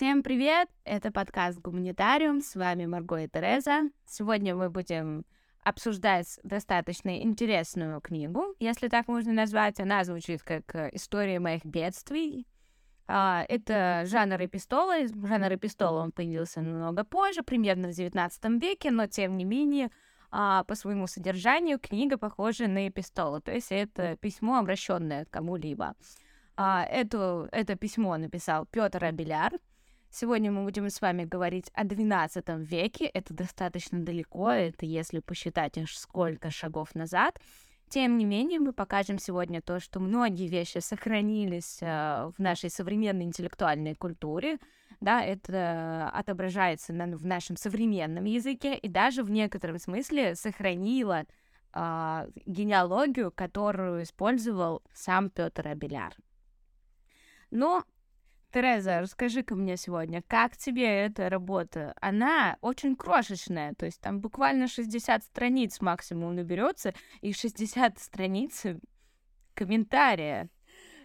Всем привет! Это подкаст «Гуманитариум». С вами Марго и Тереза. Сегодня мы будем обсуждать достаточно интересную книгу, если так можно назвать. Она звучит как «История моих бедствий». А, это жанр эпистола. Жанр эпистола он появился намного позже, примерно в XIX веке, но тем не менее а, по своему содержанию книга похожа на эпистолу, то есть это письмо, обращенное к кому-либо. А, это, это письмо написал Петр Абеляр, Сегодня мы будем с вами говорить о XII веке. Это достаточно далеко, это если посчитать аж сколько шагов назад. Тем не менее, мы покажем сегодня то, что многие вещи сохранились э, в нашей современной интеллектуальной культуре. Да, это отображается на, в нашем современном языке и даже в некотором смысле сохранило э, генеалогию, которую использовал сам Петр Абеляр. Но Тереза, расскажи-ка мне сегодня, как тебе эта работа? Она очень крошечная, то есть там буквально 60 страниц максимум наберется, и 60 страниц комментария.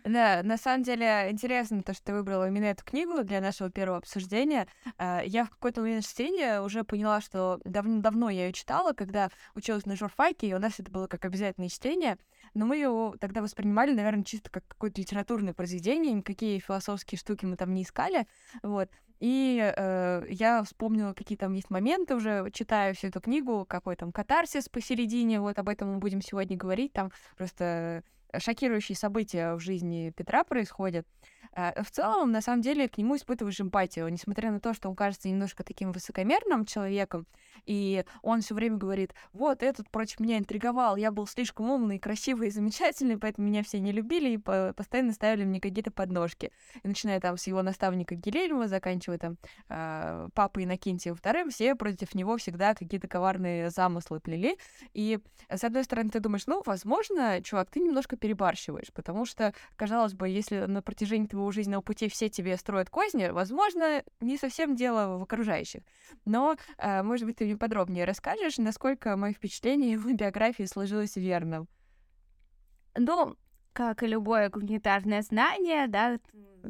Да, на самом деле интересно то, что ты выбрала именно эту книгу для нашего первого обсуждения. А, я в какой-то момент чтения уже поняла, что давно-давно я ее читала, когда училась на журфаке, и у нас это было как обязательное чтение, но мы ее тогда воспринимали, наверное, чисто как какое-то литературное произведение, никакие философские штуки мы там не искали, вот. И э, я вспомнила, какие там есть моменты, уже читаю всю эту книгу, какой там катарсис посередине, вот об этом мы будем сегодня говорить, там просто шокирующие события в жизни Петра происходят. А, в целом, на самом деле, к нему испытываешь эмпатию, несмотря на то, что он кажется немножко таким высокомерным человеком, и он все время говорит, вот, этот против меня интриговал, я был слишком умный, красивый и замечательный, поэтому меня все не любили и постоянно ставили мне какие-то подножки. И начиная там с его наставника Гилельма, заканчивая там э, папой Иннокентием вторым, все против него всегда какие-то коварные замыслы плели. И, с одной стороны, ты думаешь, ну, возможно, чувак, ты немножко перебарщиваешь, потому что, казалось бы, если на протяжении твоего жизненного пути все тебе строят козни, возможно, не совсем дело в окружающих. Но, э, может быть, ты мне подробнее расскажешь, насколько мое впечатление в биографии сложилось верным? Ну, как и любое гуманитарное знание, да,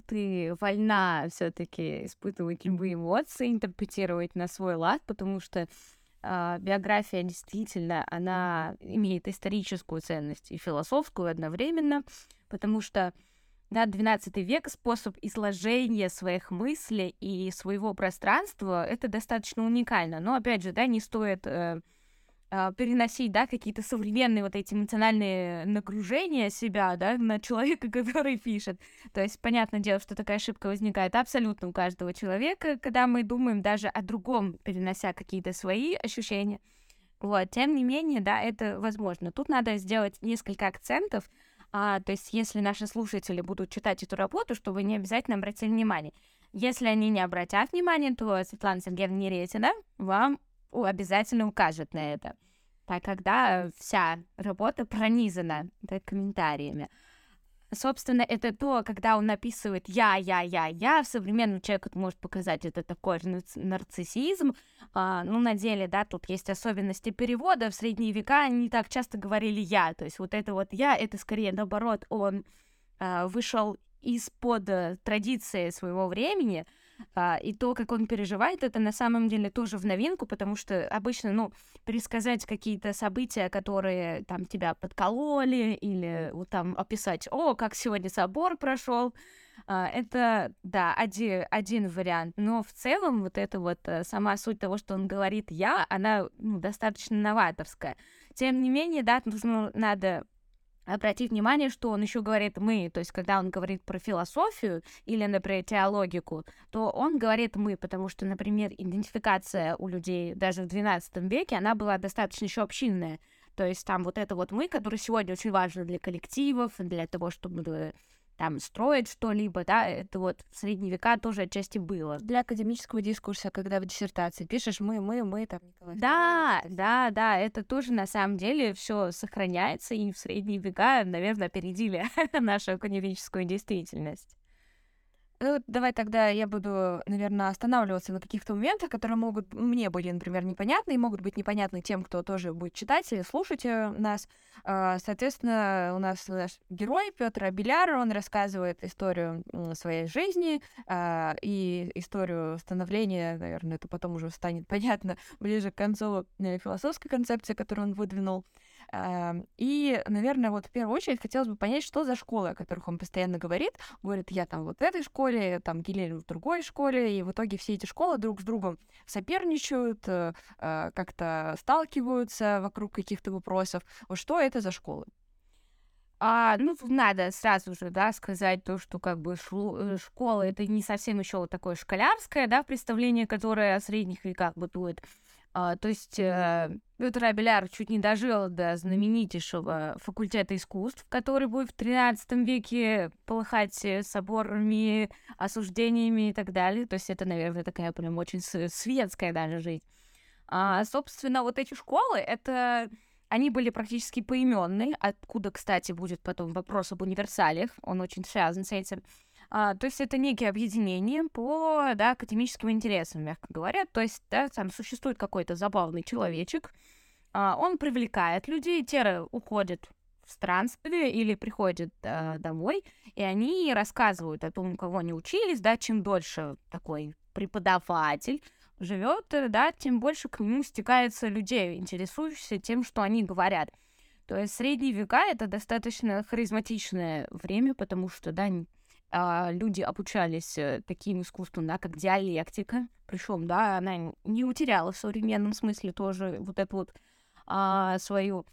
ты вольна все-таки испытывать любые эмоции, интерпретировать на свой лад, потому что э, биография действительно, она имеет историческую ценность и философскую одновременно, потому что да, 12 век способ изложения своих мыслей и своего пространства это достаточно уникально. Но опять же, да, не стоит э, э, переносить, да, какие-то современные вот эти эмоциональные нагружения себя, да, на человека, который пишет. То есть, понятное дело, что такая ошибка возникает абсолютно у каждого человека, когда мы думаем даже о другом, перенося какие-то свои ощущения. Вот, тем не менее, да, это возможно. Тут надо сделать несколько акцентов, а, то есть, если наши слушатели будут читать эту работу, чтобы не обязательно обратили внимание. Если они не обратят внимания, то Светлана Сергеевна Неретина вам обязательно укажет на это, так когда вся работа пронизана да, комментариями. Собственно, это то, когда он написывает «я, я, я, я», человеку это может показать это такой нарциссизм, а, ну, на деле, да, тут есть особенности перевода, в средние века они так часто говорили «я», то есть вот это вот «я», это скорее наоборот, он а, вышел из-под э, традиции своего времени, и то, как он переживает, это на самом деле тоже в новинку, потому что обычно, ну, пересказать какие-то события, которые там тебя подкололи, или вот там описать, о, как сегодня собор прошел, а, это, да, один, один вариант. Но в целом вот это вот э, сама суть того, что он говорит «я», она ну, достаточно новаторская. Тем не менее, да, надо обратить внимание, что он еще говорит мы, то есть когда он говорит про философию или, например, теологику, то он говорит мы, потому что, например, идентификация у людей даже в XII веке, она была достаточно еще общинная. То есть там вот это вот мы, которое сегодня очень важно для коллективов, для того, чтобы там строить что-либо, да, это вот в средние века тоже отчасти было. Для академического дискурса, когда в диссертации пишешь мы, мы, мы, там, Николай. Да, да, да, это тоже на самом деле все сохраняется, и в средние века, наверное, опередили нашу академическую действительность. Ну, давай тогда я буду, наверное, останавливаться на каких-то моментах, которые могут мне были, например, непонятны и могут быть непонятны тем, кто тоже будет читать или слушать э, нас. А, соответственно, у нас наш герой Петр Абеляр, он рассказывает историю своей жизни а, и историю становления, наверное, это потом уже станет понятно ближе к концу э, философской концепции, которую он выдвинул. И, наверное, вот в первую очередь хотелось бы понять, что за школы, о которых он постоянно говорит. Говорит, я там вот в этой школе, там Гилель в другой школе, и в итоге все эти школы друг с другом соперничают, э, а, как-то сталкиваются вокруг каких-то вопросов. Вот что это за школы? А, ну, надо сразу же, да, сказать то, что как бы э, школа это не совсем еще вот такое школярское, да, представление, которое о средних веках бытует. А, то есть э, Петр Абеляр чуть не дожил до знаменитейшего факультета искусств, который будет в XIII веке полыхать э, соборами, осуждениями и так далее. То есть это, наверное, такая прям очень светская даже жизнь. А, собственно, вот эти школы, это они были практически поименные, откуда, кстати, будет потом вопрос об универсалиях, он очень связан с этим. А, то есть это некие объединения по да, академическим интересам, мягко говоря. То есть да, там существует какой-то забавный человечек, а, он привлекает людей, те уходят в странствие или приходят а, домой, и они рассказывают о том, кого они учились, да, чем дольше такой преподаватель живет, да, тем больше к нему стекается людей, интересующихся тем, что они говорят. То есть средние века это достаточно харизматичное время, потому что, да, люди обучались э, таким искусствам, да, как диалектика, причем, да, она не утеряла в современном смысле тоже вот эту вот а, свою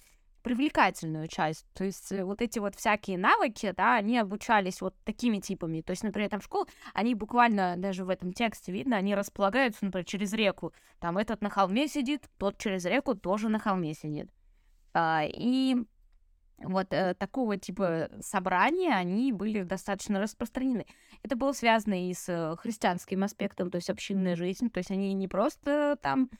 привлекательную часть. То есть э, вот эти вот всякие навыки, да, они обучались вот такими типами. То есть, например, там в школу, они буквально, даже в этом тексте видно, они располагаются, например, через реку. Там этот на холме сидит, тот через реку тоже на холме сидит. А, и вот э, такого типа собрания, они были достаточно распространены. Это было связано и с э, христианским аспектом, то есть общинная жизнь, то есть они не просто там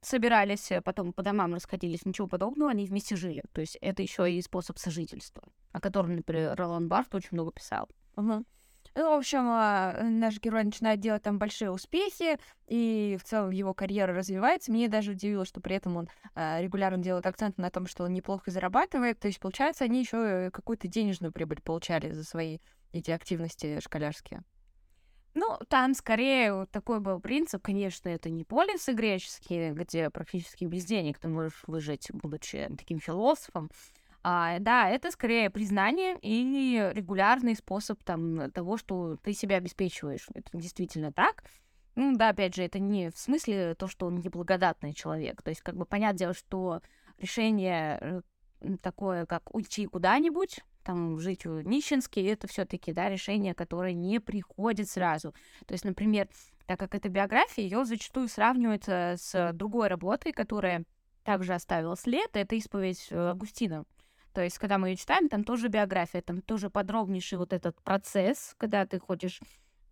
собирались, э, потом по домам расходились, ничего подобного, они вместе жили. То есть это еще и способ сожительства, о котором, например, Ролан Барт очень много писал. Uh-huh. Ну, в общем, а, наш герой начинает делать там большие успехи, и в целом его карьера развивается. Мне даже удивило, что при этом он а, регулярно делает акцент на том, что он неплохо зарабатывает. То есть, получается, они еще какую-то денежную прибыль получали за свои эти активности школярские. Ну, там скорее такой был принцип, конечно, это не полисы греческие, где практически без денег ты можешь выжить, будучи таким философом, а, да, это скорее признание и регулярный способ там, того, что ты себя обеспечиваешь. Это действительно так. Ну да, опять же, это не в смысле то, что он неблагодатный человек. То есть, как бы понятное дело, что решение э, такое, как уйти куда-нибудь, там, жить в Нищенске, это все таки да, решение, которое не приходит сразу. То есть, например, так как это биография, ее зачастую сравнивают с другой работой, которая также оставила след, это исповедь э, Августина. То есть, когда мы ее читаем, там тоже биография, там тоже подробнейший вот этот процесс, когда ты ходишь,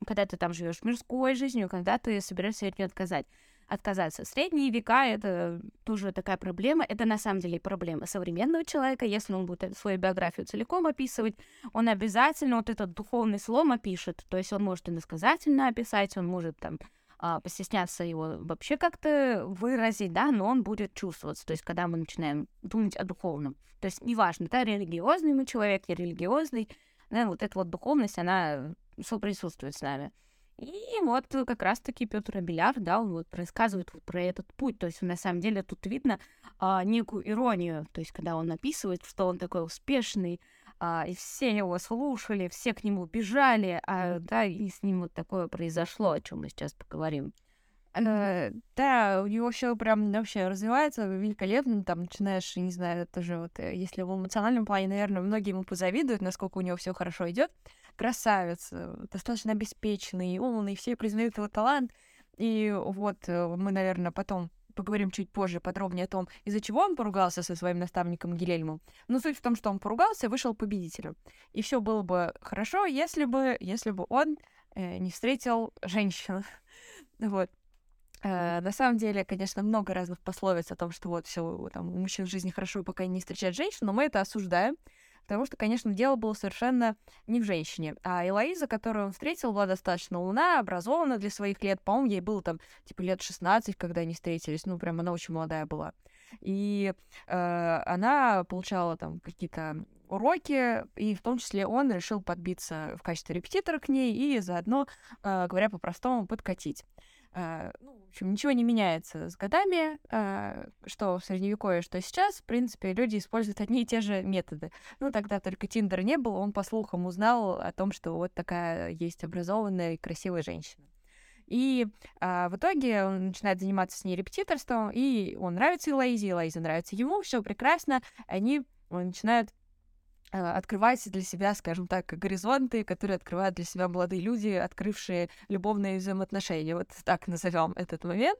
когда ты там живешь мирской жизнью, когда ты собираешься от нее отказать отказаться. Средние века — это тоже такая проблема. Это на самом деле проблема современного человека. Если он будет свою биографию целиком описывать, он обязательно вот этот духовный слом опишет. То есть он может иносказательно описать, он может там а, постесняться его вообще как-то выразить, да, но он будет чувствоваться. То есть, когда мы начинаем думать о духовном. То есть, неважно, да, религиозный мы человек, не религиозный, да, вот эта вот духовность, она соприсутствует с нами. И вот как раз-таки Петр Абеляр, да, он вот рассказывает вот про этот путь. То есть на самом деле тут видно а, некую иронию. То есть когда он описывает, что он такой успешный, а, и все его слушали, все к нему бежали, а, да, и с ним вот такое произошло, о чем мы сейчас поговорим. Uh, да, у него все прям вообще развивается великолепно, там начинаешь, не знаю, тоже вот, э, если в эмоциональном плане, наверное, многие ему позавидуют, насколько у него все хорошо идет. Красавец, э, достаточно обеспеченный, умный, все признают его талант. И вот мы, наверное, потом поговорим чуть позже подробнее о том, из-за чего он поругался со своим наставником Гильельмом. Но суть в том, что он поругался, вышел победителем. И все было бы хорошо, если бы, если бы он э, не встретил женщину. вот. Э, на самом деле, конечно, много разных пословиц о том, что вот все там у мужчин в жизни хорошо, пока не встречают женщину, но мы это осуждаем. Потому что, конечно, дело было совершенно не в женщине. А Элоиза, которую он встретил, была достаточно умна, образована для своих лет. По-моему, ей было там, типа, лет 16, когда они встретились. Ну, прям она очень молодая была. И э, она получала там какие-то уроки, и в том числе он решил подбиться в качестве репетитора к ней и заодно, э, говоря по-простому, подкатить. Uh, ну, в общем, ничего не меняется с годами, uh, что в средневековье, что сейчас. В принципе, люди используют одни и те же методы. Ну, тогда только Тиндера не было, он по слухам узнал о том, что вот такая есть образованная и красивая женщина. И а, в итоге он начинает заниматься с ней репетиторством, и он нравится Элоизе, Элоиза нравится ему, все прекрасно. Они начинают а, открывать для себя, скажем так, горизонты, которые открывают для себя молодые люди, открывшие любовные взаимоотношения. Вот так назовем этот момент.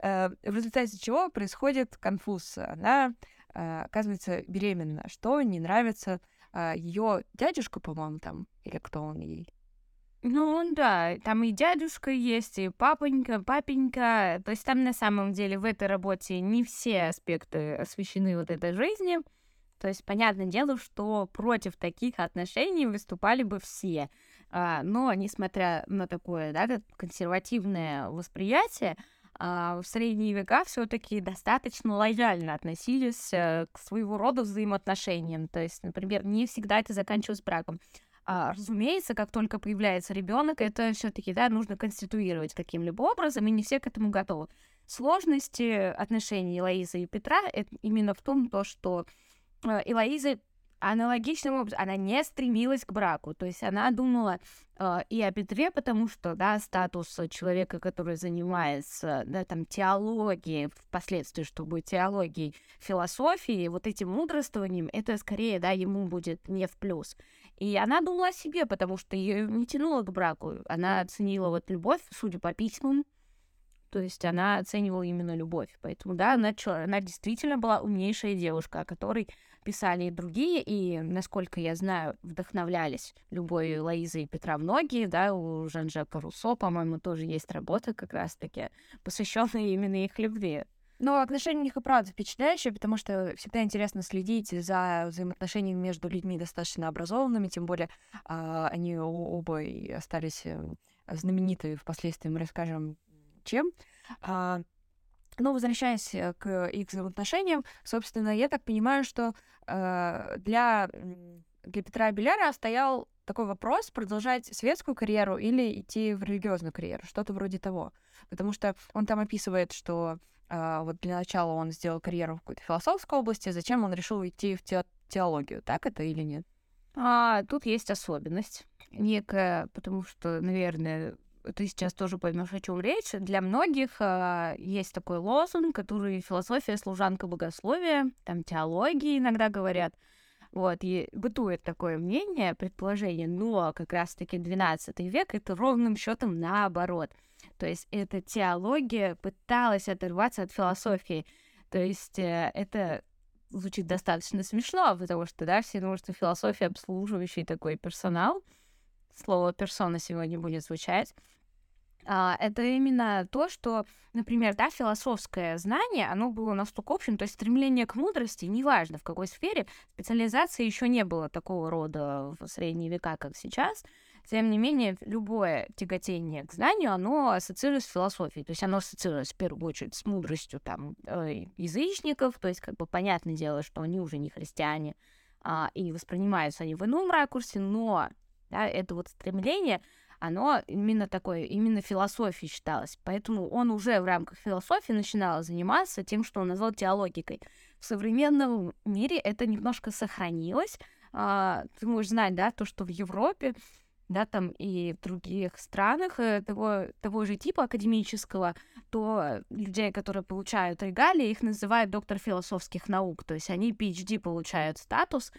Э, в результате чего происходит конфуз. Она э, оказывается беременна, что не нравится а, ее дядюшка, по-моему, там, или кто он ей. Ну да, там и дядюшка есть, и папонька, папенька. То есть там на самом деле в этой работе не все аспекты освещены вот этой жизни. То есть, понятное дело, что против таких отношений выступали бы все. А, но, несмотря на такое да, консервативное восприятие, а, в средние века все-таки достаточно лояльно относились э, к своего рода взаимоотношениям. То есть, например, не всегда это заканчивалось браком. А, разумеется, как только появляется ребенок, это все-таки да, нужно конституировать каким-либо образом, и не все к этому готовы. Сложности отношений Лоизы и Петра это именно в том, то, что Э, Элоиза аналогичным образом, она не стремилась к браку, то есть она думала э, и о Петре, потому что, да, статус человека, который занимается, да, там, теологией, впоследствии, что будет теологией, философией, вот этим мудрствованием, это скорее, да, ему будет не в плюс. И она думала о себе, потому что ее не тянуло к браку, она оценила вот любовь, судя по письмам, то есть она оценивала именно любовь. Поэтому, да, она, она действительно была умнейшая девушка, о которой писали и другие, и, насколько я знаю, вдохновлялись любой Лоизой и Петра многие, да, у Жан-Жака Руссо, по-моему, тоже есть работа как раз-таки, посвященная именно их любви. Но отношения у них и правда впечатляющие, потому что всегда интересно следить за взаимоотношениями между людьми достаточно образованными, тем более э, они оба и остались э, знаменитые, впоследствии мы расскажем, чем. А, но возвращаясь э, к их взаимоотношениям, собственно, я так понимаю, что э, для, для Петра Беляра стоял такой вопрос, продолжать светскую карьеру или идти в религиозную карьеру, что-то вроде того. Потому что он там описывает, что э, вот для начала он сделал карьеру в какой-то философской области, зачем он решил идти в те теологию, так это или нет? А, тут есть особенность некая, потому что, наверное, ты сейчас тоже поймешь, о чем речь. Для многих э, есть такой лозунг, который философия служанка богословия, там теологии иногда говорят. Вот, и бытует такое мнение, предположение, но как раз-таки 12 век это ровным счетом наоборот. То есть эта теология пыталась оторваться от философии. То есть э, это звучит достаточно смешно, потому что, да, все думают, что философия обслуживающий такой персонал — слово персона сегодня будет звучать, а, это именно то, что, например, да, философское знание, оно было настолько общим, то есть стремление к мудрости, неважно в какой сфере, специализации еще не было такого рода в средние века, как сейчас. Тем не менее, любое тяготение к знанию, оно ассоциируется с философией, то есть оно ассоциируется в первую очередь с мудростью там э, язычников, то есть как бы понятное дело, что они уже не христиане, а, и воспринимаются они в ином ракурсе, но да, это вот стремление, оно именно такое, именно философией считалось. Поэтому он уже в рамках философии начинал заниматься тем, что он назвал теологикой. В современном мире это немножко сохранилось. А, ты можешь знать, да, то, что в Европе, да, там и в других странах э, того, того же типа академического, то людей, которые получают регалии, их называют доктор философских наук. То есть они PhD получают статус,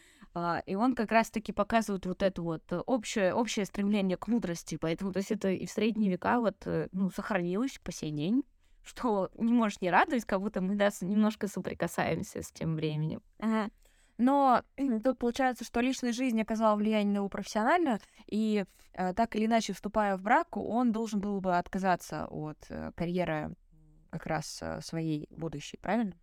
и он как раз-таки показывает вот это вот э, общее, общее стремление к мудрости. Поэтому, то есть это и в средние века вот, э, ну, сохранилось по сей день что не может не радовать, как будто мы даже немножко соприкасаемся с тем временем. Ага. Но тут получается, что личная жизнь оказала влияние на его профессиональную, и э, так или иначе, вступая в брак, он должен был бы отказаться от э, карьеры как раз э, своей будущей, правильно?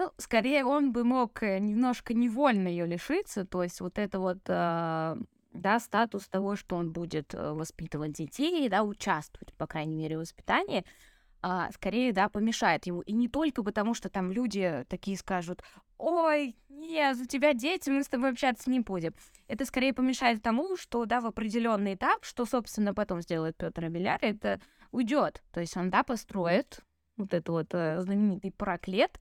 Ну, скорее, он бы мог э, немножко невольно ее лишиться, то есть вот это вот, э, да, статус того, что он будет э, воспитывать детей, да, участвовать, по крайней мере, в воспитании, а, скорее, да, помешает ему. И не только потому, что там люди такие скажут, ой, нет, у тебя дети, мы с тобой общаться не будем. Это скорее помешает тому, что, да, в определенный этап, что, собственно, потом сделает Петр Абеляр, это уйдет. То есть он, да, построит вот этот вот э, знаменитый проклет,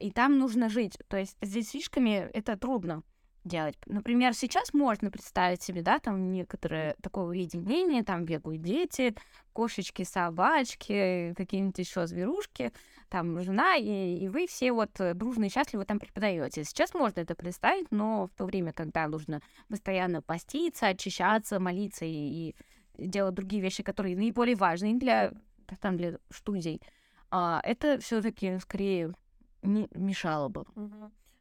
и там нужно жить. То есть здесь фишками это трудно делать. Например, сейчас можно представить себе, да, там некоторое такое уединение, там бегают дети, кошечки, собачки, какие-нибудь еще зверушки, там жена, и, и вы все вот дружно и счастливо там преподаете. Сейчас можно это представить, но в то время, когда нужно постоянно поститься, очищаться, молиться и, и делать другие вещи, которые наиболее важны для, там, для студий, а, это все-таки скорее не мешало бы.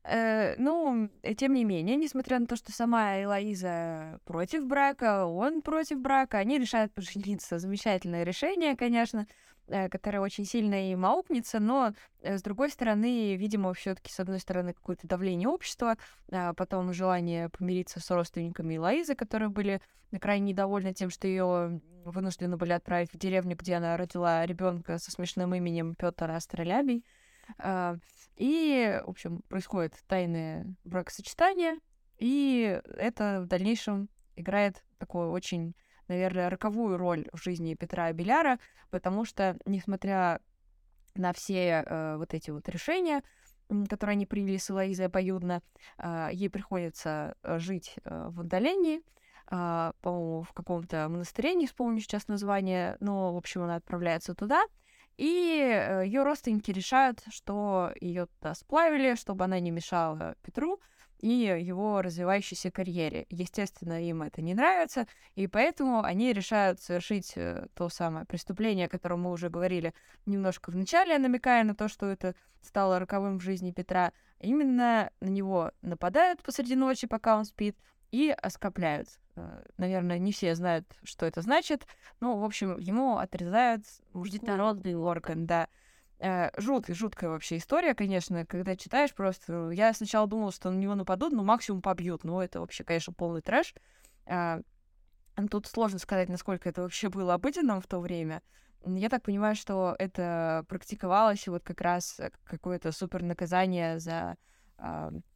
Э, ну, э, тем не менее, несмотря на то, что сама Элоиза против брака, он против брака, они решают пожениться. Замечательное решение, конечно, э, которое очень сильно им аукнется, но, э, с другой стороны, видимо, все таки с одной стороны, какое-то давление общества, а потом желание помириться с родственниками Элоизы, которые были крайне недовольны тем, что ее вынуждены были отправить в деревню, где она родила ребенка со смешным именем Петр Астролябий. А, и, в общем, происходит тайное бракосочетание, и это в дальнейшем играет такую очень, наверное, роковую роль в жизни Петра Абеляра, потому что, несмотря на все э, вот эти вот решения, которые они приняли с Элоизой обоюдно, э, ей приходится э, жить э, в отдалении, э, по-моему, в каком-то монастыре, не вспомню сейчас название, но, в общем, она отправляется туда — и э, ее родственники решают, что ее сплавили, чтобы она не мешала Петру и его развивающейся карьере. Естественно, им это не нравится, и поэтому они решают совершить э, то самое преступление, о котором мы уже говорили немножко в начале, намекая на то, что это стало роковым в жизни Петра. Именно на него нападают посреди ночи, пока он спит, и оскопляют. Э, наверное, не все знают, что это значит. Но, в общем, ему отрезают детородный орган, да. Э, жуткая, жуткая вообще история, конечно, когда читаешь просто. Я сначала думала, что на него нападут, но максимум побьют. Но это вообще, конечно, полный трэш. Э, тут сложно сказать, насколько это вообще было обыденным в то время. Я так понимаю, что это практиковалось вот как раз какое-то супер наказание за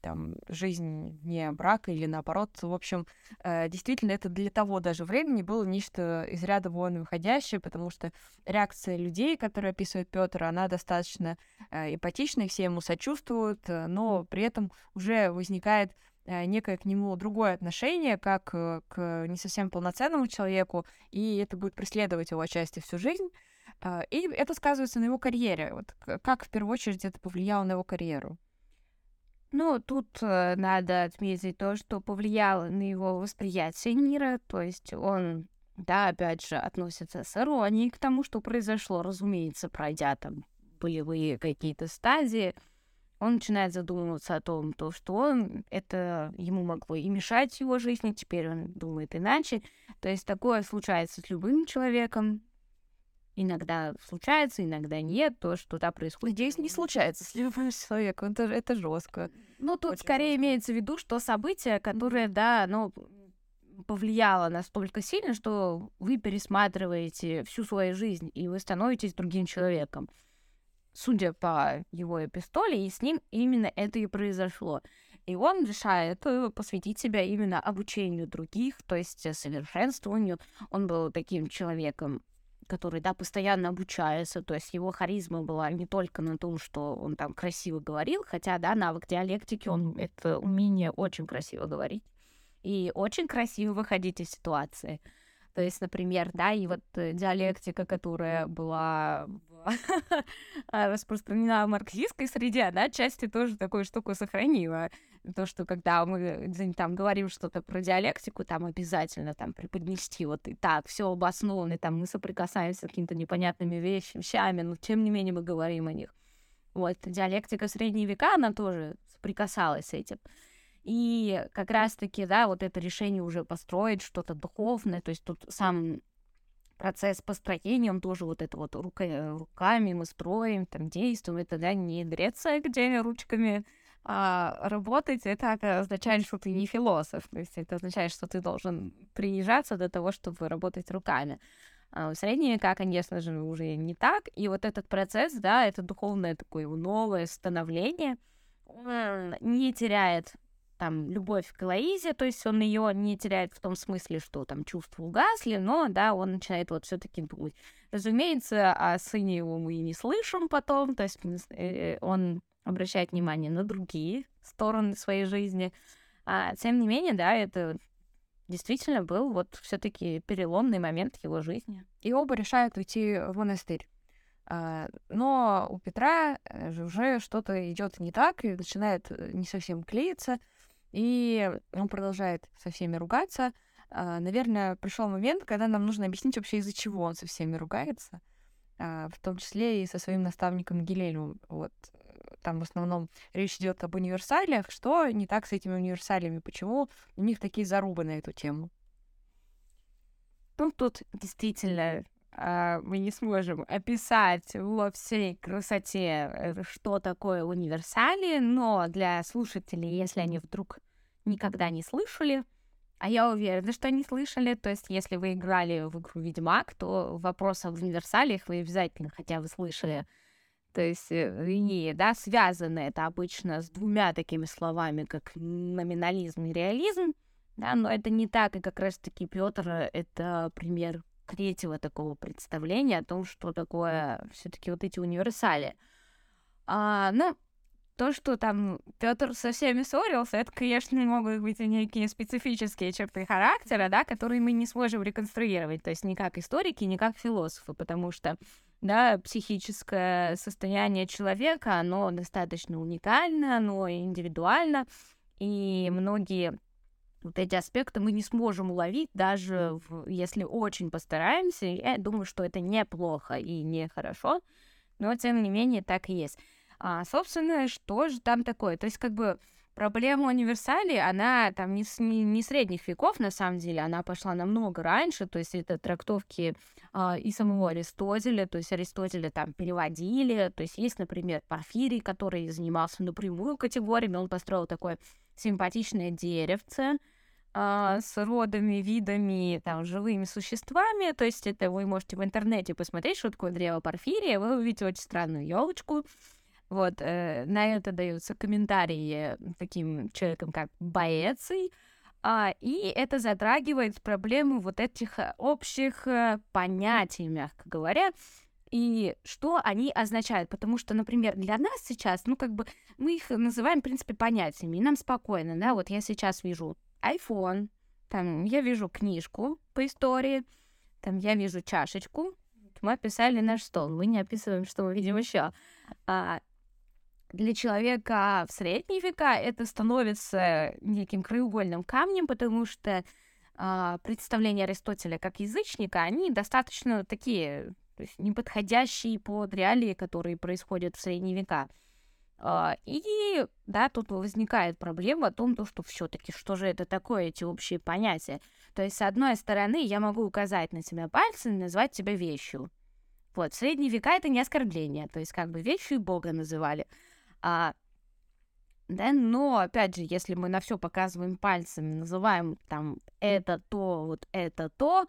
там, жизнь не брака или наоборот. В общем, э, действительно, это для того даже времени было нечто из ряда вон выходящее, потому что реакция людей, которые описывает Петр, она достаточно э, эмпатичная, все ему сочувствуют, э, но при этом уже возникает некое к нему другое отношение, как к не совсем полноценному человеку, и это будет преследовать его отчасти всю жизнь. И это сказывается на его карьере. Вот как в первую очередь это повлияло на его карьеру? Ну, тут э, надо отметить то, что повлияло на его восприятие мира, то есть он, да, опять же, относится с иронией к тому, что произошло, разумеется, пройдя там болевые какие-то стадии, он начинает задумываться о том, то, что он, это ему могло и мешать его жизни, теперь он думает иначе. То есть такое случается с любым человеком, иногда случается, иногда нет, то, что там происходит. Здесь не случается с любым человеком, это, это жестко. Ну, тут Очень скорее жестко. имеется в виду, что событие, которое, да, ну, повлияло настолько сильно, что вы пересматриваете всю свою жизнь, и вы становитесь другим человеком. Судя по его эпистоле, и с ним именно это и произошло. И он решает э, посвятить себя именно обучению других, то есть совершенствованию. Он был таким человеком который, да, постоянно обучается, то есть его харизма была не только на том, что он там красиво говорил, хотя, да, навык диалектики, он, это умение очень красиво говорить и очень красиво выходить из ситуации. То есть, например, да, и вот э, диалектика, которая была распространена в марксистской среде, она части тоже такую штуку сохранила. То, что когда мы там говорим что-то про диалектику, там обязательно там преподнести вот и так, все обоснованно, там мы соприкасаемся с какими-то непонятными вещами, но тем не менее мы говорим о них. Вот, диалектика средние века, она тоже соприкасалась с этим. И как раз-таки, да, вот это решение уже построить что-то духовное, то есть тут сам процесс построения, он тоже вот это вот рука, руками мы строим, там действуем, это, да, не Греция, где ручками а работать, это означает, что ты не философ, то есть это означает, что ты должен приезжаться до того, чтобы работать руками. А в средние века, конечно же, уже не так, и вот этот процесс, да, это духовное такое новое становление, он не теряет там любовь к Лоизе, то есть он ее не теряет в том смысле, что там чувства угасли, но да, он начинает вот все-таки думать. Разумеется, о сыне его мы и не слышим потом, то есть э, он обращает внимание на другие стороны своей жизни. А тем не менее, да, это действительно был вот все-таки переломный момент его жизни. И оба решают уйти в монастырь. А, но у Петра э, же уже что-то идет не так и начинает э, не совсем клеиться. И он продолжает со всеми ругаться. А, наверное, пришел момент, когда нам нужно объяснить вообще, из-за чего он со всеми ругается, а, в том числе и со своим наставником Гилелем. Вот там в основном речь идет об универсалиях. Что не так с этими универсалиями? Почему у них такие зарубы на эту тему? Ну, тут действительно а, мы не сможем описать во всей красоте, э, что такое универсали, но для слушателей, если они вдруг никогда не слышали, а я уверена, что они слышали, то есть если вы играли в игру Ведьмак, то вопрос об универсалиях вы обязательно хотя бы слышали. То есть, э, и, да, связано это обычно с двумя такими словами, как номинализм и реализм, да, но это не так, и как раз-таки Петр это пример третьего такого представления о том, что такое все-таки вот эти универсали. А, ну, то, что там Петр со всеми ссорился, это, конечно, могут быть некие специфические черты характера, да, которые мы не сможем реконструировать, то есть не как историки, не как философы, потому что, да, психическое состояние человека, оно достаточно уникально, оно индивидуально, и многие вот эти аспекты мы не сможем уловить, даже в, если очень постараемся. Я думаю, что это неплохо и нехорошо, но тем не менее так и есть. А, собственно, что же там такое? То есть, как бы, проблема универсалии, она там не, с, не, не средних веков, на самом деле, она пошла намного раньше, то есть это трактовки а, и самого Аристотеля, то есть Аристотеля там переводили, то есть есть, например, Порфирий, который занимался напрямую категориями, он построил такое симпатичное деревце, а, с родами, видами, там, живыми существами. То есть это вы можете в интернете посмотреть, что такое древо Порфирия, вы увидите очень странную елочку. Вот, э, на это даются комментарии таким человеком, как Боэций, а, и это затрагивает проблему вот этих э, общих э, понятий, мягко говоря, и что они означают. Потому что, например, для нас сейчас, ну, как бы, мы их называем, в принципе, понятиями, и нам спокойно, да, вот я сейчас вижу iPhone, там я вижу книжку по истории, там я вижу чашечку, мы описали наш стол, мы не описываем, что мы видим еще. А, для человека в средние века это становится неким краеугольным камнем, потому что а, представления Аристотеля как язычника, они достаточно такие, то есть неподходящие под реалии, которые происходят в средние века. А, и да, тут возникает проблема о том, то, что все-таки что же это такое, эти общие понятия. То есть, с одной стороны, я могу указать на тебя пальцем и назвать тебя вещью. Вот, в средние века это не оскорбление, то есть как бы вещью Бога называли. А, да, но опять же, если мы на все показываем пальцем, называем там это то, вот это то,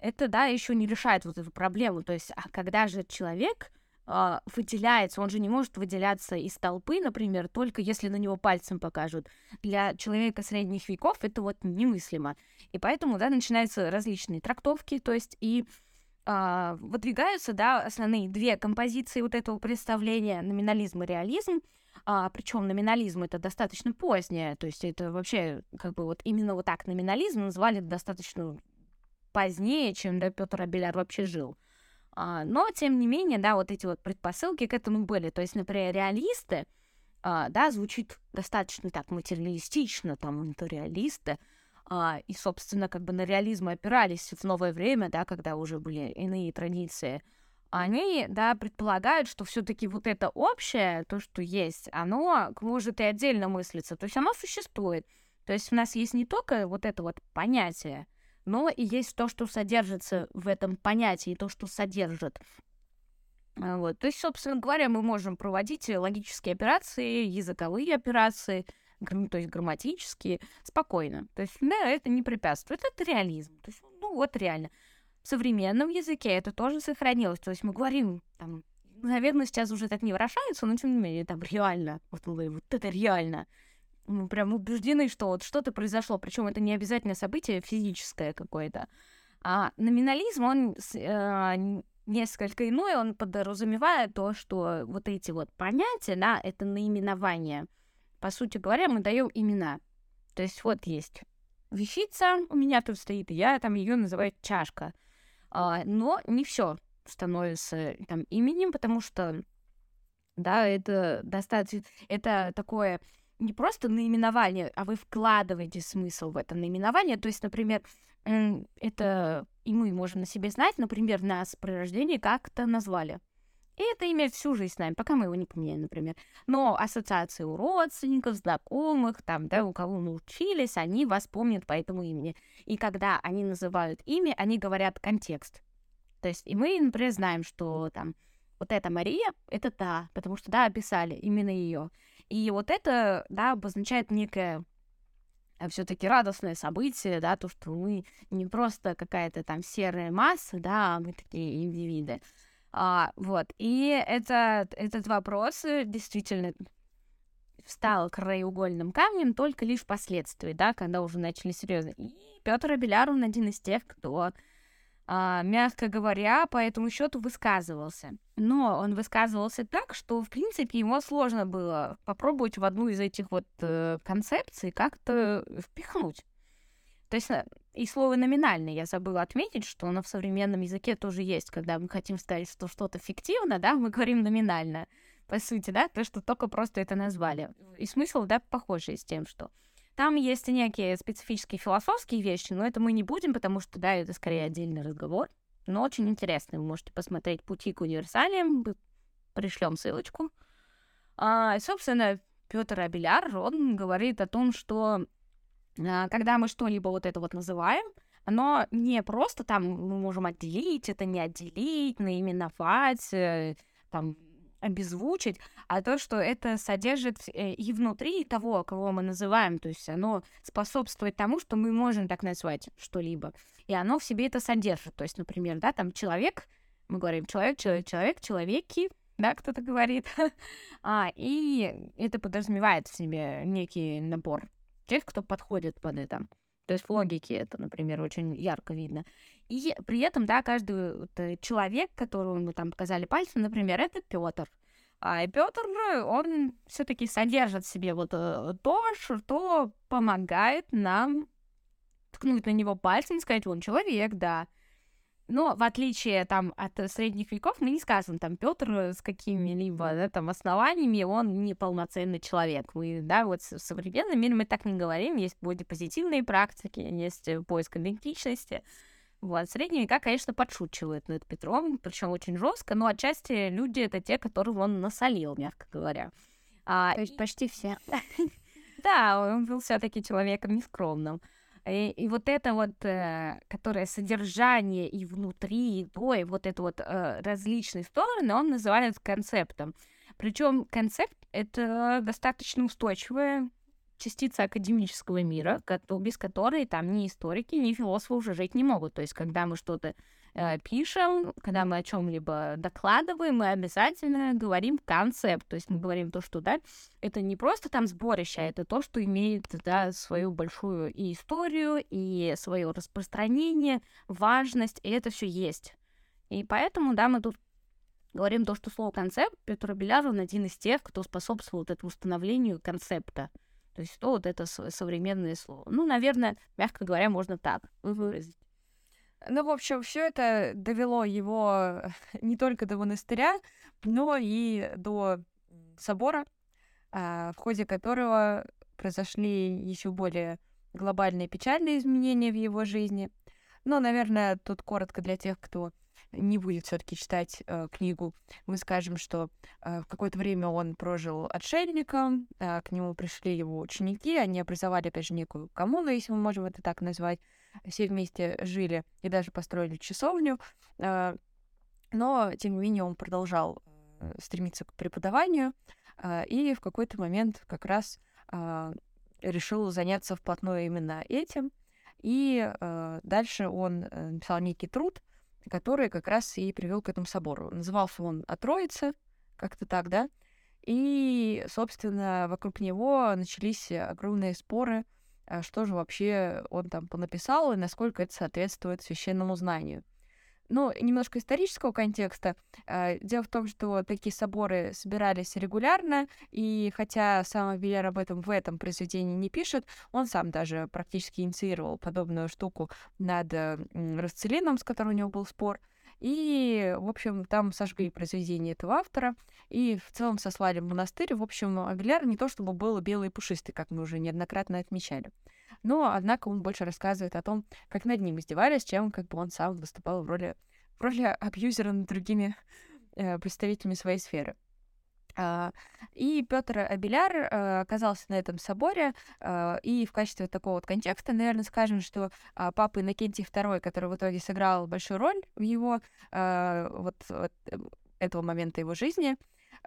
это да еще не решает вот эту проблему. То есть, а когда же человек э, выделяется, он же не может выделяться из толпы, например, только если на него пальцем покажут. Для человека средних веков это вот немыслимо. И поэтому, да, начинаются различные трактовки, то есть и э, выдвигаются, да, основные две композиции вот этого представления, номинализм и реализм, а, причем номинализм это достаточно позднее, то есть это вообще как бы вот именно вот так номинализм назвали достаточно позднее, чем да, Петр Абеляр вообще жил. А, но, тем не менее, да, вот эти вот предпосылки к этому были. То есть, например, реалисты, а, да, звучит достаточно так материалистично, там, реалисты, а, и, собственно, как бы на реализм опирались в новое время, да, когда уже были иные традиции, они, да, предполагают, что все таки вот это общее, то, что есть, оно может и отдельно мыслиться, то есть оно существует. То есть у нас есть не только вот это вот понятие, но и есть то, что содержится в этом понятии, то, что содержит. Вот. То есть, собственно говоря, мы можем проводить логические операции, языковые операции, то есть грамматические, спокойно. То есть, да, это не препятствует, это реализм. То есть, ну вот реально. В современном языке это тоже сохранилось. То есть мы говорим, там, наверное, сейчас уже так не выражаются, но тем не менее, там реально, вот, вот это реально. Мы прям убеждены, что вот что-то произошло, причем это не обязательно событие физическое какое-то. А номинализм, он э, несколько иной, он подразумевает то, что вот эти вот понятия, да, это наименование. По сути говоря, мы даем имена. То есть вот есть вещица, у меня тут стоит, и я там ее называю чашка. А, но не все становится там именем, потому что, да, это достаточно, это такое не просто наименование, а вы вкладываете смысл в это наименование. То есть, например, это и мы можем на себе знать, например, нас при рождении как-то назвали. И это имя всю жизнь с нами, пока мы его не поменяем, например. Но ассоциации у родственников, знакомых, там, да, у кого мы учились, они вас помнят по этому имени. И когда они называют имя, они говорят контекст. То есть, и мы, например, знаем, что там вот эта Мария, это та, потому что, да, описали именно ее. И вот это, да, обозначает некое а все-таки радостное событие, да, то, что мы не просто какая-то там серая масса, да, а мы такие индивиды. А, вот, и это, этот вопрос э, действительно стал краеугольным камнем только лишь впоследствии, да, когда уже начали серьезно. И Петр Абеляр, он один из тех, кто а, мягко говоря, по этому счету высказывался. Но он высказывался так, что, в принципе, ему сложно было попробовать в одну из этих вот э, концепций как-то впихнуть. То есть э, и слово номинальный я забыла отметить, что оно в современном языке тоже есть. Когда мы хотим сказать, что что-то фиктивно, да, мы говорим номинально. По сути, да, то, что только просто это назвали. И смысл, да, похожий с тем, что там есть некие специфические философские вещи, но это мы не будем, потому что, да, это скорее отдельный разговор. Но очень интересно. Вы можете посмотреть «Пути к универсалиям». Пришлем ссылочку. А, собственно, Петр Абеляр, он говорит о том, что когда мы что-либо вот это вот называем, оно не просто там мы можем отделить, это не отделить, наименовать, э, там обезвучить, а то, что это содержит э, и внутри того, кого мы называем, то есть оно способствует тому, что мы можем так назвать что-либо, и оно в себе это содержит, то есть, например, да, там человек, мы говорим человек, человек, человек, человеки, да, кто-то говорит, а, и это подразумевает в себе некий набор тех, кто подходит под это. То есть в логике это, например, очень ярко видно. И при этом, да, каждый э, человек, которого мы там показали пальцем, например, это Петр. А Петр, он все-таки содержит в себе вот э, то, что помогает нам ткнуть на него пальцем и сказать, он человек, да. Но в отличие там от средних веков, мы не скажем, там Петр с какими-либо да, там основаниями, он не полноценный человек. Мы, да, вот в современном мире мы так не говорим, есть бодипозитивные практики, есть поиск идентичности. Вот, средние века, конечно, подшучивают над Петром, причем очень жестко, но отчасти люди это те, которых он насолил, мягко говоря. А, То есть почти все. Да, он был все-таки человеком нескромным. И, и вот это вот, э, которое содержание и внутри, и то, и вот это вот э, различные стороны, он называет концептом. Причем концепт — это достаточно устойчивая частица академического мира, без которой там ни историки, ни философы уже жить не могут. То есть, когда мы что-то э, пишем, когда мы о чем-либо докладываем, мы обязательно говорим концепт. То есть мы говорим то, что да, это не просто там сборище, а это то, что имеет да, свою большую и историю, и свое распространение, важность, и это все есть. И поэтому, да, мы тут говорим то, что слово концепт Петр Беляр, он один из тех, кто способствовал этому установлению концепта. То есть что вот это современное слово. Ну, наверное, мягко говоря, можно так выразить. Ну, в общем, все это довело его не только до монастыря, но и до собора, а, в ходе которого произошли еще более глобальные печальные изменения в его жизни. Но, наверное, тут коротко для тех, кто не будет все-таки читать э, книгу, мы скажем, что э, в какое-то время он прожил отшельником, э, к нему пришли его ученики, они образовали, опять же, некую коммуну, если мы можем это так назвать, все вместе жили и даже построили часовню, э, но, тем не менее, он продолжал э, стремиться к преподаванию, э, и в какой-то момент как раз э, решил заняться вплотную именно этим, и дальше он написал некий труд, который как раз и привел к этому собору. Назывался он «О Троице», как-то так, да? И, собственно, вокруг него начались огромные споры, а что же вообще он там понаписал и насколько это соответствует священному знанию. Ну, немножко исторического контекста. А, дело в том, что такие соборы собирались регулярно, и хотя сам Авеляр об этом в этом произведении не пишет, он сам даже практически инициировал подобную штуку над Расцелином, с которым у него был спор. И, в общем, там сожгли произведение этого автора, и в целом сослали в монастырь. В общем, Авеляр не то чтобы был белый и пушистый, как мы уже неоднократно отмечали. Но, однако, он больше рассказывает о том, как над ним издевались, чем как бы он сам выступал в роли, в роли абьюзера над другими э, представителями своей сферы. Uh, и Петр Абеляр uh, оказался на этом соборе, uh, и в качестве такого вот контекста, наверное, скажем, что папа Иннокентий II, который в итоге сыграл большую роль в его вот, вот этого момента его жизни,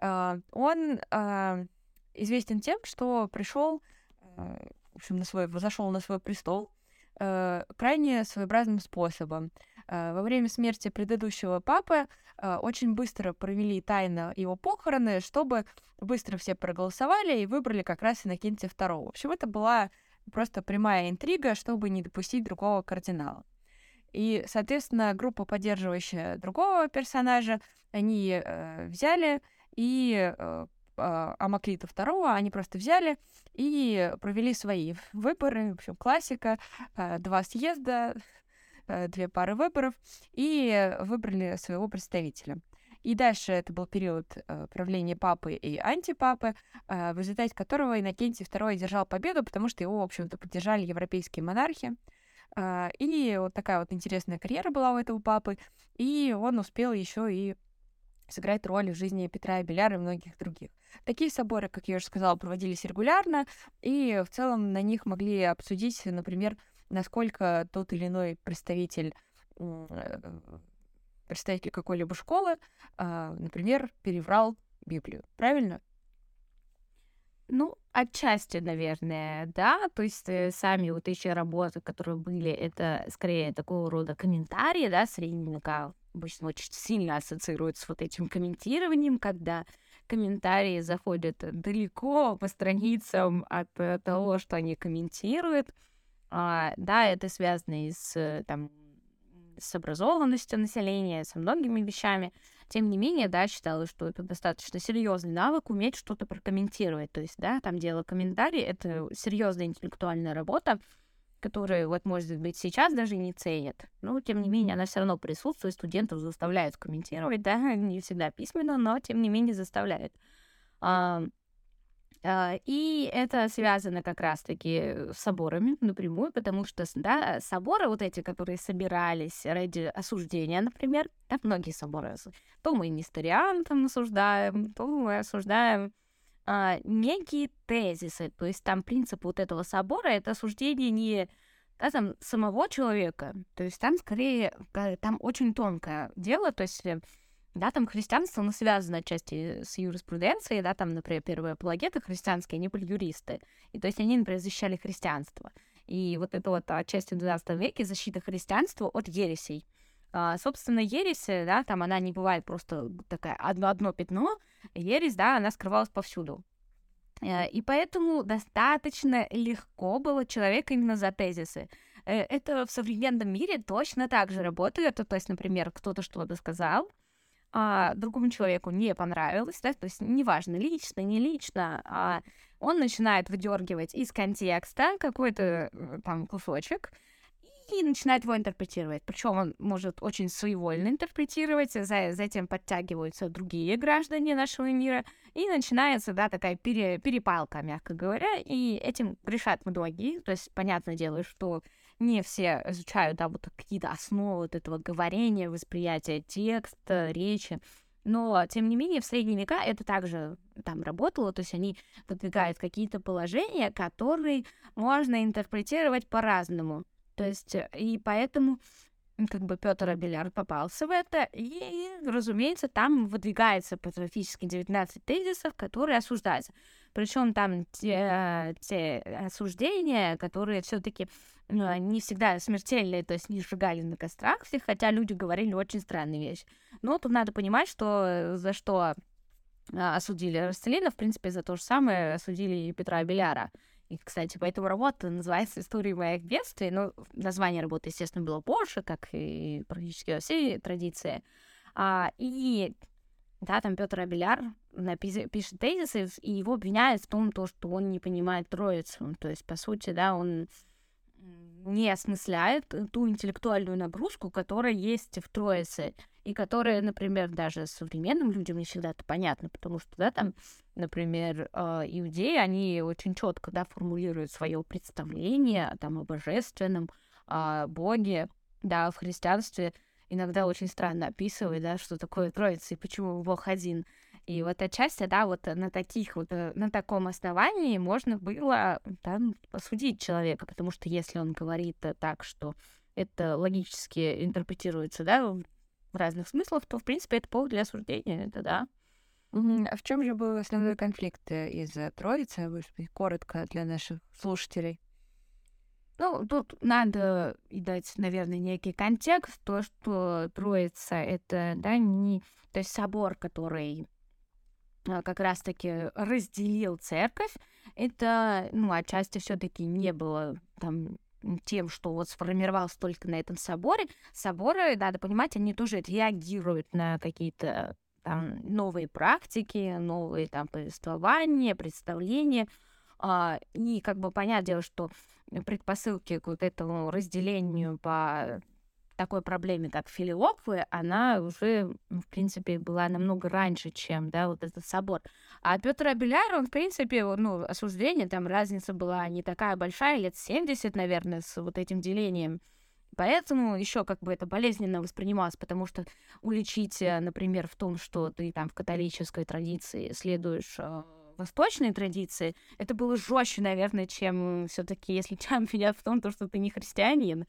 он известен тем, что пришел в общем, на свой, зашел на свой престол э, крайне своеобразным способом. Э, во время смерти предыдущего папы э, очень быстро провели тайно его похороны, чтобы быстро все проголосовали и выбрали как раз Иннокентия II. В общем, это была просто прямая интрига, чтобы не допустить другого кардинала. И, соответственно, группа, поддерживающая другого персонажа, они э, взяли и э, а, Амаклита II, они просто взяли и провели свои выборы, в общем, классика, а, два съезда, две пары выборов, и выбрали своего представителя. И дальше это был период э, правления папы и антипапы, э, в результате которого Иннокентий II держал победу, потому что его, в общем-то, поддержали европейские монархи. Э, и вот такая вот интересная карьера была у этого папы, и он успел еще и сыграть роль в жизни Петра Беляра и многих других. Такие соборы, как я уже сказала, проводились регулярно, и в целом на них могли обсудить, например, насколько тот или иной представитель э, представитель какой-либо школы, а, например, переврал Библию. Правильно? Ну, отчасти, наверное, да. То есть э, сами вот эти работы, которые были, это скорее такого рода комментарии, да, средневека обычно очень сильно ассоциируются с вот этим комментированием, когда комментарии заходят далеко по страницам от э, того, что они комментируют. А, да, это связано и с, там, с образованностью населения, со многими вещами. Тем не менее, да, считала, что это достаточно серьезный навык уметь что-то прокомментировать. То есть, да, там дело комментарий, это серьезная интеллектуальная работа, которые, вот, может быть, сейчас даже не ценят. Но, тем не менее, она все равно присутствует, студентов заставляют комментировать, да, не всегда письменно, но, тем не менее, заставляют. А, и это связано как раз-таки с соборами напрямую, потому что, да, соборы вот эти, которые собирались ради осуждения, например, да, многие соборы, то мы Несториан там осуждаем, то мы осуждаем а, некие тезисы. То есть там принцип вот этого собора — это осуждение не да, там, самого человека. То есть там скорее, там очень тонкое дело, то есть э, да, там христианство, оно связано отчасти с юриспруденцией, да, там, например, первые апологеты христианские, они были юристы, и то есть они, например, защищали христианство. И вот это вот отчасти в 12 веке защита христианства от ересей. А, собственно, ересь, да, там она не бывает просто такая одно-одно пятно, ересь, да, она скрывалась повсюду. Э, и поэтому достаточно легко было человека именно за тезисы. Э, это в современном мире точно так же работает. То есть, например, кто-то что-то сказал, а другому человеку не понравилось, да, то есть неважно, лично, не лично, а он начинает выдергивать из контекста какой-то э, там кусочек, и начинает его интерпретировать. Причем он может очень своевольно интерпретировать, за, затем подтягиваются другие граждане нашего мира, и начинается, да, такая пере, перепалка, мягко говоря, и этим грешат многие. То есть, понятное дело, что не все изучают, да, вот какие-то основы вот этого говорения, восприятия текста, речи. Но, тем не менее, в средние века это также там работало, то есть они выдвигают какие-то положения, которые можно интерпретировать по-разному. То есть, и поэтому как бы Петр Абеляр попался в это, и, разумеется, там выдвигается патриотически 19 тезисов, которые осуждаются. Причем там те, те осуждения, которые все-таки ну, не всегда смертельные, то есть не сжигали на кострах всех, хотя люди говорили очень странные вещи. Но тут надо понимать, что за что а, осудили Расцелина, в принципе, за то же самое осудили и Петра Абеляра. И, кстати, поэтому работа называется «История моих бедствий». Ну, название работы, естественно, было больше, как и практически во всей традиции. А, и да, там Петр Абеляр пишет тезисы, и его обвиняют в том, то, что он не понимает троицу. То есть, по сути, да, он не осмысляет ту интеллектуальную нагрузку, которая есть в Троице, и которая, например, даже современным людям не всегда это понятно, потому что, да, там, например, э, иудеи, они очень четко, да, формулируют свое представление там о божественном, о Боге, да, в христианстве иногда очень странно описывает, да, что такое Троица и почему Бог один. И вот отчасти, да, вот на таких вот, э, на таком основании можно было там посудить человека, потому что если он говорит э, так, что это логически интерпретируется, да, в разных смыслах, то, в принципе, это повод для осуждения, это да. А в чем же был основной конфликт э, из-за Троицы? Может быть, коротко для наших слушателей. Ну, тут надо дать, наверное, некий контекст, то, что Троица — это, да, не... То есть собор, который как раз-таки разделил церковь, это, ну, отчасти все таки не было там тем, что вот сформировалось только на этом соборе. Соборы, надо понимать, они тоже реагируют на какие-то там новые практики, новые там повествования, представления. А, и как бы понятное дело, что предпосылки к вот этому разделению по такой проблеме, как филиоквы, она уже, в принципе, была намного раньше, чем, да, вот этот собор. А Петр Абеляр, он, в принципе, ну, осуждение, там разница была не такая большая, лет 70, наверное, с вот этим делением. Поэтому еще как бы это болезненно воспринималось, потому что уличить, э, например, в том, что ты там в католической традиции следуешь э, восточной традиции, это было жестче, наверное, чем все-таки, если тебя обвинят в том, то, что ты не христианин.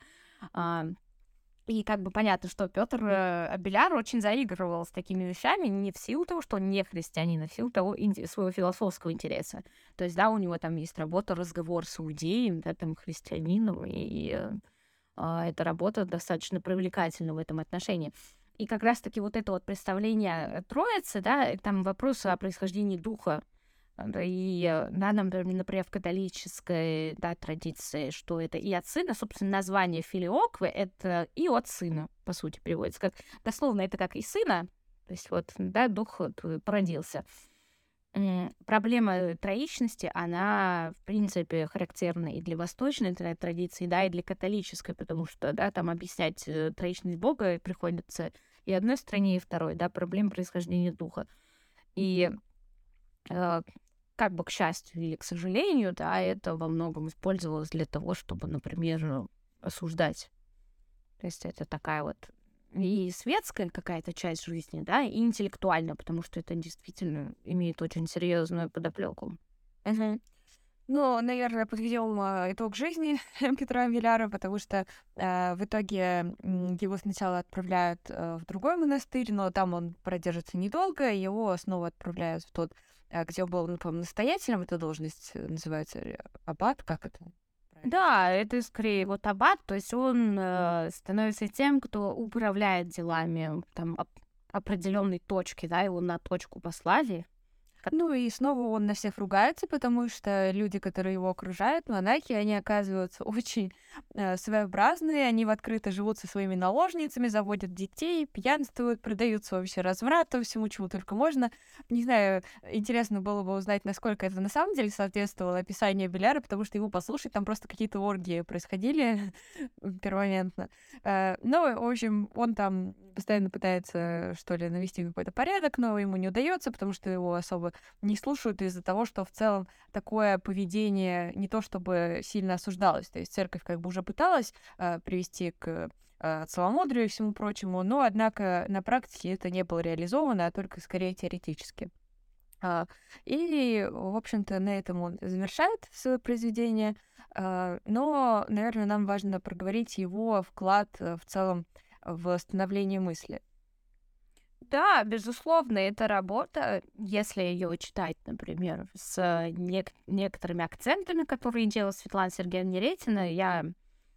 И как бы понятно, что Петр э, Абеляр очень заигрывал с такими вещами не в силу того, что он не христианин, а в силу того своего философского интереса. То есть, да, у него там есть работа «Разговор с иудеем», да, там, христианином, и э, э, эта работа достаточно привлекательна в этом отношении. И как раз-таки вот это вот представление Троицы, да, там вопрос о происхождении духа и да, например, в католической да, традиции, что это и от сына, собственно, название филиоквы — это и от сына, по сути, переводится. Как, дословно, это как и сына, то есть вот, да, дух породился. Проблема троичности, она, в принципе, характерна и для восточной традиции, да, и для католической, потому что, да, там объяснять э, троичность Бога приходится и одной стране, и второй, да, проблема происхождения духа. И э, как бы к счастью или к сожалению, да, это во многом использовалось для того, чтобы, например, осуждать. То есть это такая вот и светская какая-то часть жизни, да, и интеллектуальная, потому что это действительно имеет очень серьезную подоплеку. Uh-huh. Ну, наверное, подведем э, итог жизни Петра Виляра, потому что э, в итоге его сначала отправляют э, в другой монастырь, но там он продержится недолго, и его снова отправляют в тот а, где он был, ну, по-моему, настоятелем, эта должность э, называется э, аббат, как это? Да, это скорее вот аббат, то есть он э, становится тем, кто управляет делами там определенной точки, да, его на точку послали, ну и снова он на всех ругается, потому что люди, которые его окружают, монахи, они оказываются очень э, своеобразные, они в открыто живут со своими наложницами, заводят детей, пьянствуют, продаются вообще разврату, всему, чему только можно. Не знаю, интересно было бы узнать, насколько это на самом деле соответствовало описанию Беляра, потому что его послушать, там просто какие-то оргии происходили первомоментно. Э, ну, в общем, он там постоянно пытается, что ли, навести какой-то порядок, но ему не удается, потому что его особо не слушают из-за того, что в целом такое поведение не то чтобы сильно осуждалось. То есть церковь как бы уже пыталась э, привести к э, целомудрию и всему прочему, но, однако, на практике это не было реализовано, а только скорее теоретически. А, и, в общем-то, на этом он завершает свое произведение. А, но, наверное, нам важно проговорить его вклад э, в целом в становление мысли. Да, безусловно, эта работа, если ее читать, например, с нек- некоторыми акцентами, которые делала Светлана Сергеевна Неретина, я,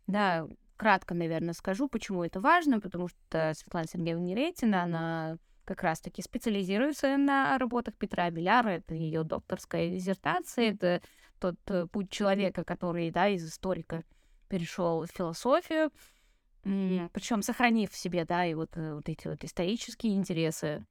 да, кратко, наверное, скажу, почему это важно, потому что Светлана Сергеевна Неретина, она как раз-таки специализируется на работах Петра Беляра, это ее докторская диссертация, это тот э, путь человека, который, да, из историка перешел в философию, причем сохранив в себе, да, и вот, э, вот эти вот исторические интересы.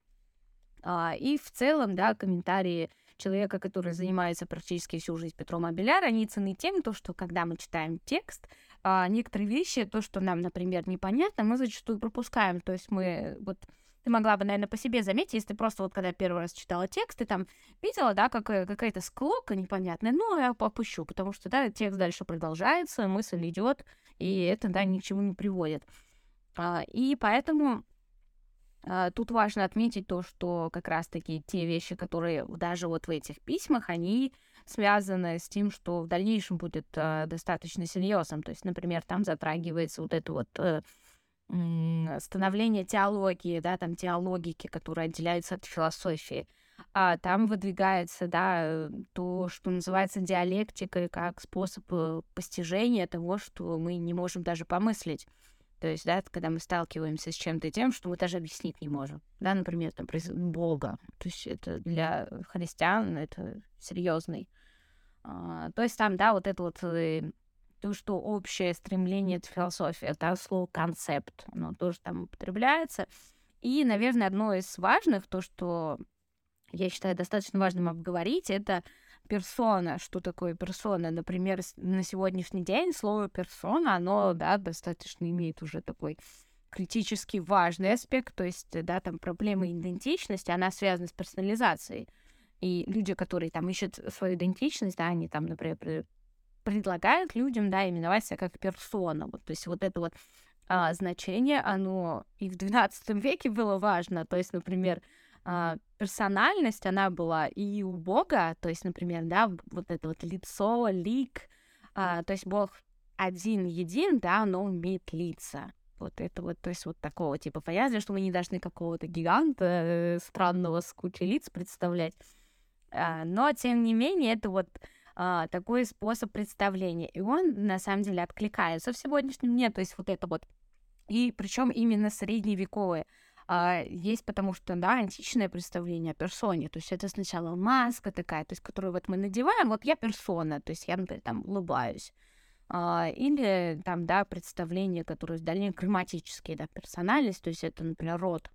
А, и в целом, да, комментарии человека, который занимается практически всю жизнь Петром Абеляр, они ценны тем, то, что когда мы читаем текст, а, некоторые вещи, то, что нам, например, непонятно, мы зачастую пропускаем. То есть мы вот ты могла бы, наверное, по себе заметить, если ты просто вот когда первый раз читала текст, ты там видела, да, как, какая-то склока непонятная, ну, я попущу, потому что, да, текст дальше продолжается, мысль идет, и это, да, ни к чему не приводит. А, и поэтому а, тут важно отметить то, что как раз-таки те вещи, которые даже вот в этих письмах, они связаны с тем, что в дальнейшем будет а, достаточно серьезным. То есть, например, там затрагивается вот это вот э, становление теологии, да, там теологики, которая отделяется от философии. А там выдвигается, да, то, что называется диалектикой, как способ э, постижения того, что мы не можем даже помыслить. То есть, да, когда мы сталкиваемся с чем-то тем, что мы даже объяснить не можем. Да, например, там, Бога. То есть это для христиан это серьезный. А, то есть там, да, вот это вот э, то, что общее стремление, это философия, это слово концепт, оно тоже там употребляется. И, наверное, одно из важных, то, что я считаю достаточно важным обговорить, это персона. Что такое персона? Например, на сегодняшний день слово персона, оно, да, достаточно имеет уже такой критически важный аспект, то есть, да, там проблема идентичности, она связана с персонализацией. И люди, которые там ищут свою идентичность, да, они там, например, предлагают людям, да, именовать себя как персона. Вот, то есть вот это вот а, значение, оно и в XII веке было важно. То есть, например, а, персональность, она была и у Бога, то есть, например, да, вот это вот лицо, лик, а, то есть Бог один, един, да, но умеет лица. Вот это вот, то есть вот такого типа понятия, что мы не должны какого-то гиганта э, странного с кучей лиц представлять. А, но, тем не менее, это вот а, такой способ представления. И он, на самом деле, откликается в сегодняшнем дне, то есть вот это вот. И причем именно средневековые а, есть, потому что, да, античное представление о персоне, то есть это сначала маска такая, то есть которую вот мы надеваем, вот я персона, то есть я, например, там улыбаюсь. А, или там, да, представление, которое дальнее грамматические, да, персональность, то есть это, например, род.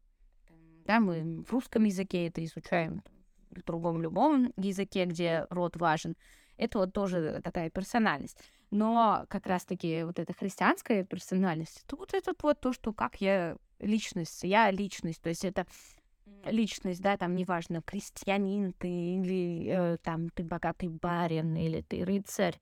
Да, мы в русском языке это изучаем, в другом любом языке, где род важен. Это вот тоже такая персональность. Но как раз-таки вот эта христианская персональность, это вот это вот то, что как я личность, я личность, то есть это личность, да, там неважно, крестьянин ты или э, там ты богатый барин или ты рыцарь,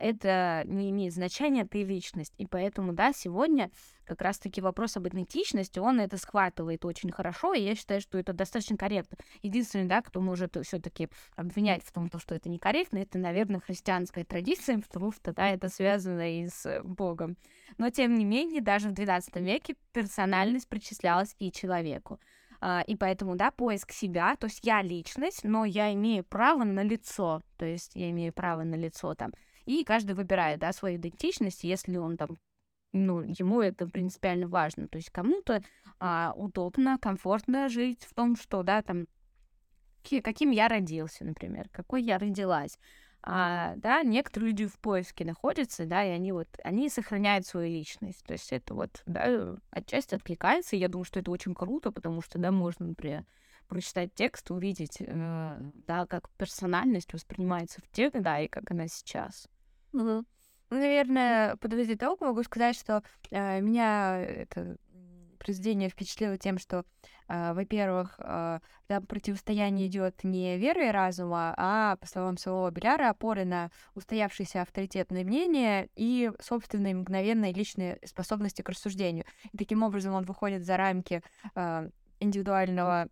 это не имеет значения, ты личность. И поэтому, да, сегодня как раз-таки вопрос об идентичности, он это схватывает очень хорошо, и я считаю, что это достаточно корректно. Единственный, да, кто может все таки обвинять в том, что это некорректно, это, наверное, христианская традиция, потому что, да, это связано и с Богом. Но, тем не менее, даже в XII веке персональность причислялась и человеку. Uh, и поэтому, да, поиск себя, то есть я личность, но я имею право на лицо, то есть я имею право на лицо там и каждый выбирает, да, свою идентичность, если он там ну, ему это принципиально важно. То есть кому-то а, удобно, комфортно жить в том, что, да, там, каким я родился, например, какой я родилась. А, да, некоторые люди в поиске находятся, да, и они вот, они сохраняют свою личность. То есть это вот, да, отчасти откликается, и я думаю, что это очень круто, потому что, да, можно, например, прочитать текст, увидеть, э, да, как персональность воспринимается в те да, и как она сейчас. Угу. Ну, наверное, подводя итог, могу сказать, что э, меня это произведение впечатлило тем, что, э, во-первых, э, там противостояние идет не веры и разума, а, по словам самого Беляра, опоры на устоявшиеся авторитетные мнения и собственные мгновенные личные способности к рассуждению. И таким образом он выходит за рамки э, индивидуального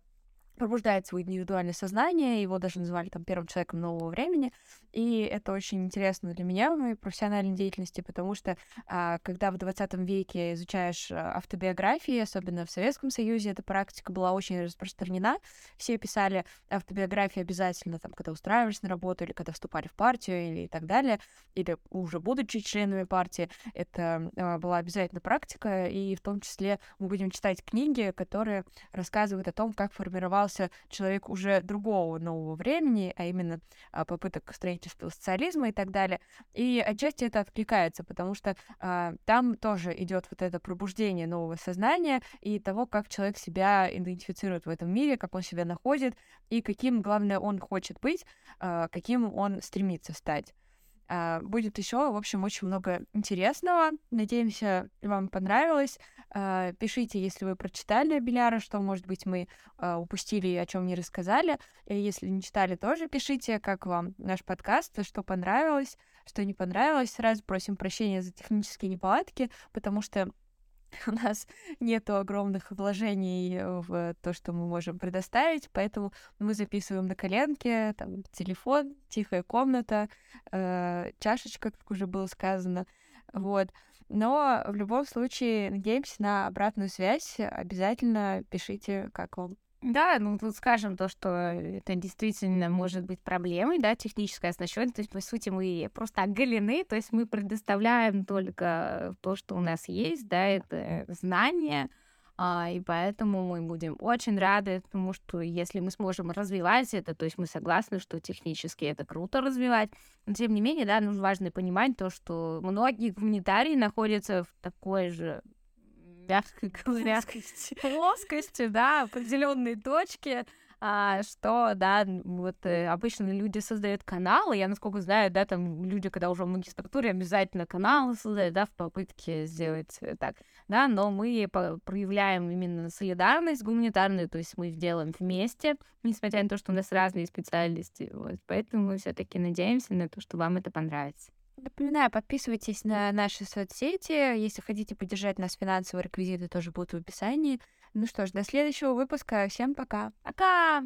пробуждает свое индивидуальное сознание, его даже называли там первым человеком нового времени, и это очень интересно для меня в моей профессиональной деятельности, потому что а, когда в 20 веке изучаешь а, автобиографии, особенно в Советском Союзе, эта практика была очень распространена, все писали автобиографии обязательно, там, когда устраивались на работу, или когда вступали в партию, или и так далее, или уже будучи членами партии, это а, была обязательно практика, и в том числе мы будем читать книги, которые рассказывают о том, как формировал оказался человек уже другого нового времени, а именно а, попыток строительства социализма и так далее. И отчасти это откликается, потому что а, там тоже идет вот это пробуждение нового сознания и того, как человек себя идентифицирует в этом мире, как он себя находит и каким, главное, он хочет быть, а, каким он стремится стать. А, будет еще, в общем, очень много интересного. Надеемся, вам понравилось. А, пишите, если вы прочитали Беляра, что, может быть, мы а, упустили и о чем не рассказали. Если не читали, тоже пишите, как вам наш подкаст, что понравилось, что не понравилось. Сразу просим прощения за технические неполадки, потому что у нас нету огромных вложений в то, что мы можем предоставить, поэтому мы записываем на коленке, там телефон, тихая комната, э, чашечка, как уже было сказано, вот. Но в любом случае надеемся на обратную связь. Обязательно пишите, как вам. Да, ну тут скажем то, что это действительно может быть проблемой, да, техническая оснащенность. То есть, по сути, мы просто оголены, то есть мы предоставляем только то, что у нас есть, да, это знания, а, и поэтому мы будем очень рады, потому что если мы сможем развивать это, то есть мы согласны, что технически это круто развивать, но тем не менее, да, нужно важно понимать то, что многие гуманитарии находятся в такой же мягко говоря, плоскости, да, определенные точки, а, что, да, вот э, обычно люди создают каналы, я насколько знаю, да, там люди, когда уже в магистратуре, обязательно каналы создают, да, в попытке сделать э, так, да, но мы проявляем именно солидарность гуманитарную, то есть мы делаем вместе, несмотря на то, что у нас разные специальности, вот, поэтому мы все таки надеемся на то, что вам это понравится. Напоминаю, подписывайтесь на наши соцсети. Если хотите поддержать нас финансово, реквизиты тоже будут в описании. Ну что ж, до следующего выпуска. Всем пока. Пока!